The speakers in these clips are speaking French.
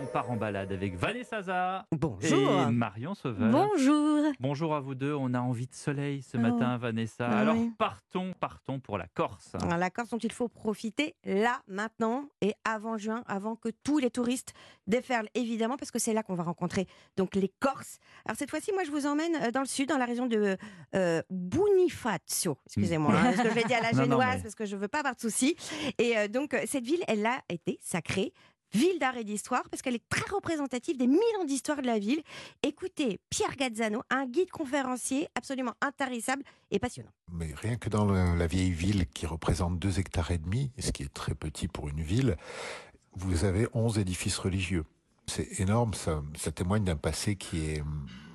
On part en balade avec Vanessa Zaza Bonjour. et Marion Sauveur. Bonjour. Bonjour à vous deux. On a envie de soleil ce Oh. matin, Vanessa. Ah Alors oui. partons, partons pour la Corse. Alors, La Corse dont il faut profiter là, maintenant et avant juin, avant que tous les touristes déferlent, évidemment, parce que c'est là qu'on va rencontrer donc les Corses. Alors cette fois-ci, moi, je vous emmène euh, dans le sud, dans la région de euh, Bonifacio. Excusez-moi, hein, parce que je l'ai dit à la Non, non, génoise, mais- parce que je veux pas avoir de soucis. Et euh, donc, euh, cette ville, elle a été sacrée. Ville d'art et d'histoire, parce qu'elle est très représentative des mille ans d'histoire de la ville. Écoutez, Pierre Gazzano, un guide conférencier absolument intarissable et passionnant. Mais rien que dans la vieille ville qui représente 2 hectares et demi, ce qui est très petit pour une ville, vous avez 11 édifices religieux. C'est énorme, ça, témoigne d'un passé qui est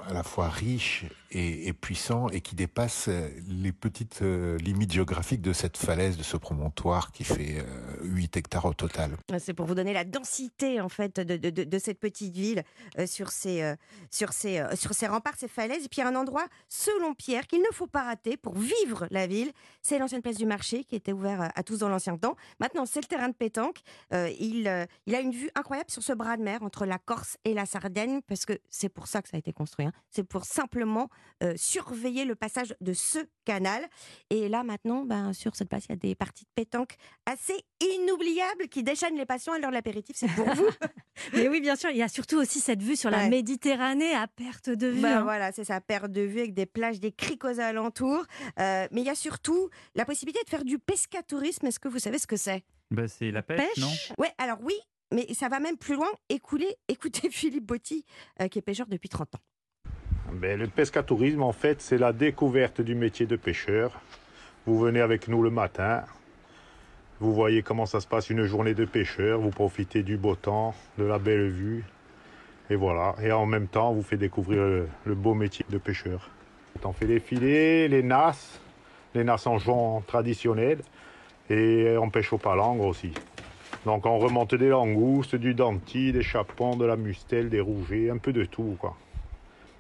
à la fois riche et, puissant et qui dépasse euh, les petites euh, limites géographiques de cette falaise, de ce promontoire qui fait euh, 8 hectares au total. C'est pour vous donner la densité en fait de, cette petite ville euh, sur ses sur sur remparts, ses falaises. Et puis il y a un endroit, selon Pierre, qu'il ne faut pas rater pour vivre la ville. C'est l'ancienne place du marché qui était ouvert euh, à tous dans l'ancien temps. Maintenant, c'est le terrain de pétanque. Il il a une vue incroyable sur ce bras de mer entre la Corse et la Sardaigne parce que c'est pour ça que ça a été construit. hein. C'est pour simplement euh, surveiller le passage de ce canal. Et là maintenant, ben, sur cette place, il y a des parties de pétanque assez inoubliables qui déchaînent les passions à l'heure de l'apéritif. C'est pour vous. Mais oui, bien sûr, il y a surtout aussi cette vue sur la Ouais. Méditerranée à perte de vue. Bah hein. voilà, c'est ça, perte de vue avec des plages, des criques aux alentours. Euh, mais il y a surtout la possibilité de faire du pescatourisme. Est-ce que vous savez ce que c'est? Bah, c'est la pêche, Pêche? Non Ouais, alors oui, mais ça va même plus loin. Écoutez, écoutez Philippe Botti, euh, qui est pêcheur depuis 30 ans. Ben, le pescatourisme, en fait, c'est la découverte du métier de pêcheur. Vous venez avec nous le matin, vous voyez comment ça se passe une journée de pêcheur, vous profitez du beau temps, de la belle vue, et voilà. Et en même temps, on vous fait découvrir le, beau métier de pêcheur. On fait les filets, les nasses, les nasses en jonc traditionnels, et on pêche au palangre aussi. Donc on remonte des langoustes, du denti, des chapons, de la mustelle, des rougets, un peu de tout, quoi.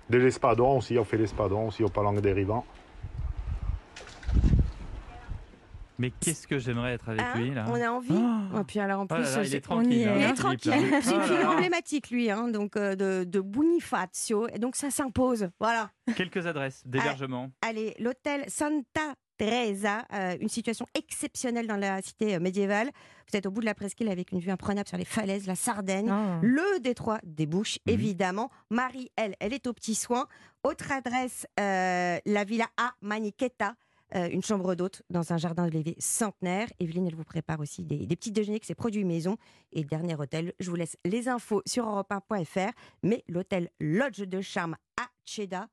De l'espadon aussi, on fait l'espadon aussi au palangre dérivant. Mais qu'est-ce que j'aimerais être avec Hein lui là on a envie. Oh. Et puis alors en Oh plus, là là, il est tranquille. est. hein, Il est tranquille. là. C'est une Oh là figure emblématique, lui, hein, donc euh, de, de Bonifacio. Et donc ça s'impose. Voilà. Quelques adresses d'hébergement. Allez, l'hôtel Santa Teresa, euh, une situation exceptionnelle dans la cité euh, médiévale. Vous êtes au bout de la presqu'île avec une vue imprenable sur les falaises, la Sardaigne. Ah. Le détroit des Bouches, Mhm. évidemment. Marie, elle, elle est aux petits soins. Autre adresse, euh, la villa A Maniqueta. Euh, une chambre d'hôte dans un jardin de l'évé centenaire. Evelyne, elle vous prépare aussi des, petits déjeuners que ses produits maison. Et dernier hôtel, je vous laisse les infos sur europe1.fr. Mais l'hôtel Lodge de Charme à Cheda,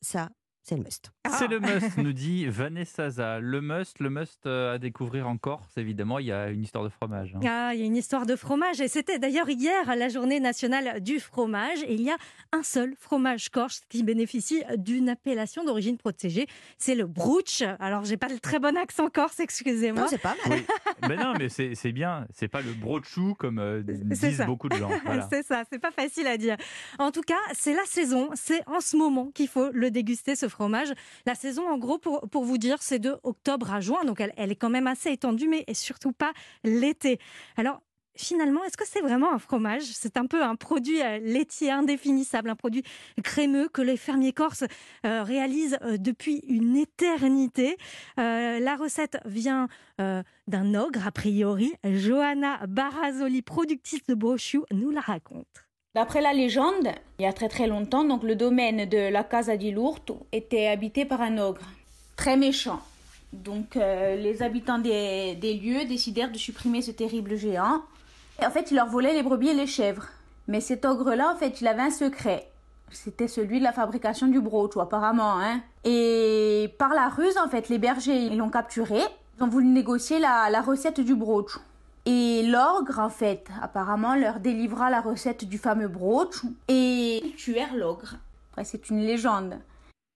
ça, c'est le must. C'est le must, nous dit Vanessa Zaza. Le must, le must euh, à découvrir en Corse, évidemment, il y a une histoire de fromage. hein. Ah, il y a une histoire de fromage et c'était d'ailleurs hier la journée nationale du fromage et il y a un seul fromage corse qui bénéficie d'une appellation d'origine protégée, c'est le brooch. Alors j'ai pas le très bon accent corse, excusez-moi. Non, c'est pas mal. Oui. Mais non, mais c'est c'est bien. C'est pas le brochou comme euh, disent ça. beaucoup de gens. Voilà. C'est ça, c'est pas facile à dire. En tout cas, c'est la saison, c'est en ce moment qu'il faut le déguster, ce fromage. La saison, en gros, pour, pour vous dire, c'est de octobre à juin, donc elle, elle est quand même assez étendue, mais surtout pas l'été. Alors, finalement, est-ce que c'est vraiment un fromage? C'est un peu un produit euh, laitier indéfinissable, un produit crémeux que les fermiers corses euh, réalisent euh, depuis une éternité. La recette vient d'un ogre, a priori. Johanna Barazoli, productrice de brochou, nous la raconte. D'après la légende, il y a très très longtemps, donc le domaine de la Casa di Lourdes était habité par un ogre très méchant. Donc euh, les habitants des, lieux décidèrent de supprimer ce terrible géant. Et en fait, il leur volait les brebis et les chèvres. Mais cet ogre-là, en fait, il avait un secret. C'était celui de la fabrication du brooch, apparemment. Hein. Et par la ruse, en fait, les bergers, ils l'ont capturé. Ils ont voulu négocier la, recette du brooch. Et l'ogre, en fait, apparemment, leur délivra la recette du fameux brooch et ils tuèrent l'ogre. Après, c'est une légende.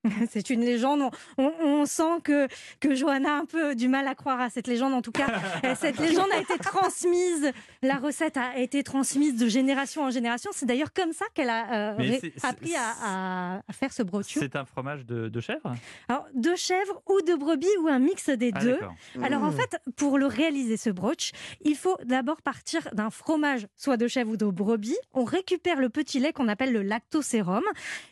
C'est une légende. On, on sent que, que Johanna a un peu du mal à croire à cette légende. En tout cas, euh, cette légende a été transmise. La recette a été transmise de génération en génération. C'est d'ailleurs comme ça qu'elle a euh, appris à, à- à faire ce brocciou. C'est un fromage de, de chèvre? Alors, de chèvre ou de brebis ou un mix des Ah, deux. d'accord. Alors en fait, pour le réaliser ce brooch, il faut d'abord partir d'un fromage, soit de chèvre ou de brebis. On récupère le petit lait qu'on appelle le lactosérum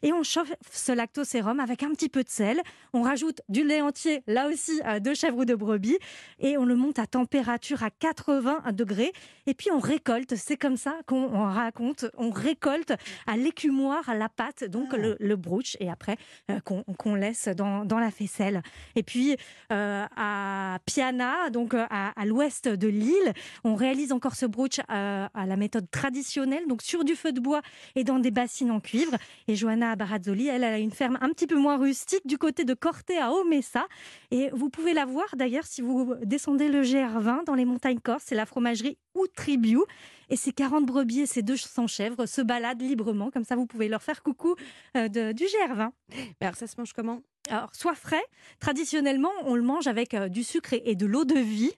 et on chauffe ce lactosérum avec un petit peu de sel. On rajoute du lait entier, là aussi de chèvre ou de brebis, et on le monte à température à 80 degrés. Et puis on récolte. C'est comme ça qu'on on raconte. On récolte à l'écumoire, à la pâte, donc le, le brooch, et après euh, qu'on laisse dans, dans la faisselle. Et puis euh, à Piana, donc euh, à, à l'ouest de l'île. On réalise encore ce brooch à la méthode traditionnelle, donc sur du feu de bois et dans des bassines en cuivre. Et Johanna Barazzoli, elle, elle a une ferme un petit peu moins rustique du côté de Corté à Omessa. Et vous pouvez la voir d'ailleurs si vous descendez le GR20 dans les montagnes corses. C'est la fromagerie Outribiu. Et ces 40 brebis et ces 200 chèvres se baladent librement. Comme ça, vous pouvez leur faire coucou euh, de- du GR20. Mais alors ça se mange comment? Alors, soit frais, traditionnellement, on le mange avec euh, du sucre et, et de l'eau de vie.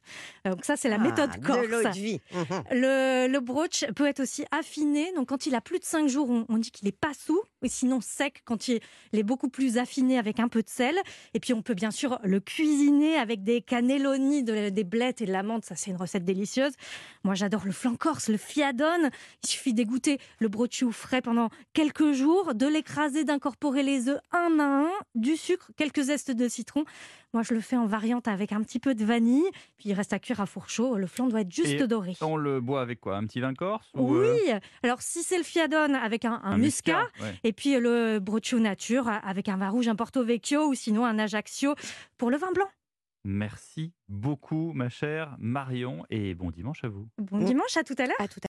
Euh, Donc ça, c'est la méthode Ah, corse. De l'eau de vie. Mhm. Le, le brooch peut être aussi affiné. Donc, quand il a plus de 5 jours, on, on dit qu'il est pas sous. Et sinon, sec quand il, il est beaucoup plus affiné avec un peu de sel. Et puis, on peut bien sûr le cuisiner avec des cannelloni, de- des blettes et de la menthe. Ça, c'est une recette délicieuse. Moi, j'adore le flan corse, le fiadone. Il suffit d'égoutter le brocciou frais pendant quelques jours, de l'écraser, d'incorporer les œufs un à un, du sucre, quelques zestes de citron. Moi, je le fais en variante avec un petit peu de vanille. Puis, il reste à cuire à four chaud. Le flan doit être juste Et doré. On le boit avec quoi? Un petit vin corse ou, Oui, euh, alors si c'est le fiadone avec un, un un muscat, ouais. et puis le broccio nature avec un vin rouge, un porto vecchio ou sinon un ajaccio pour le vin blanc. Merci beaucoup, ma chère Marion, et bon dimanche à vous. Bon dimanche, à tout à l'heure.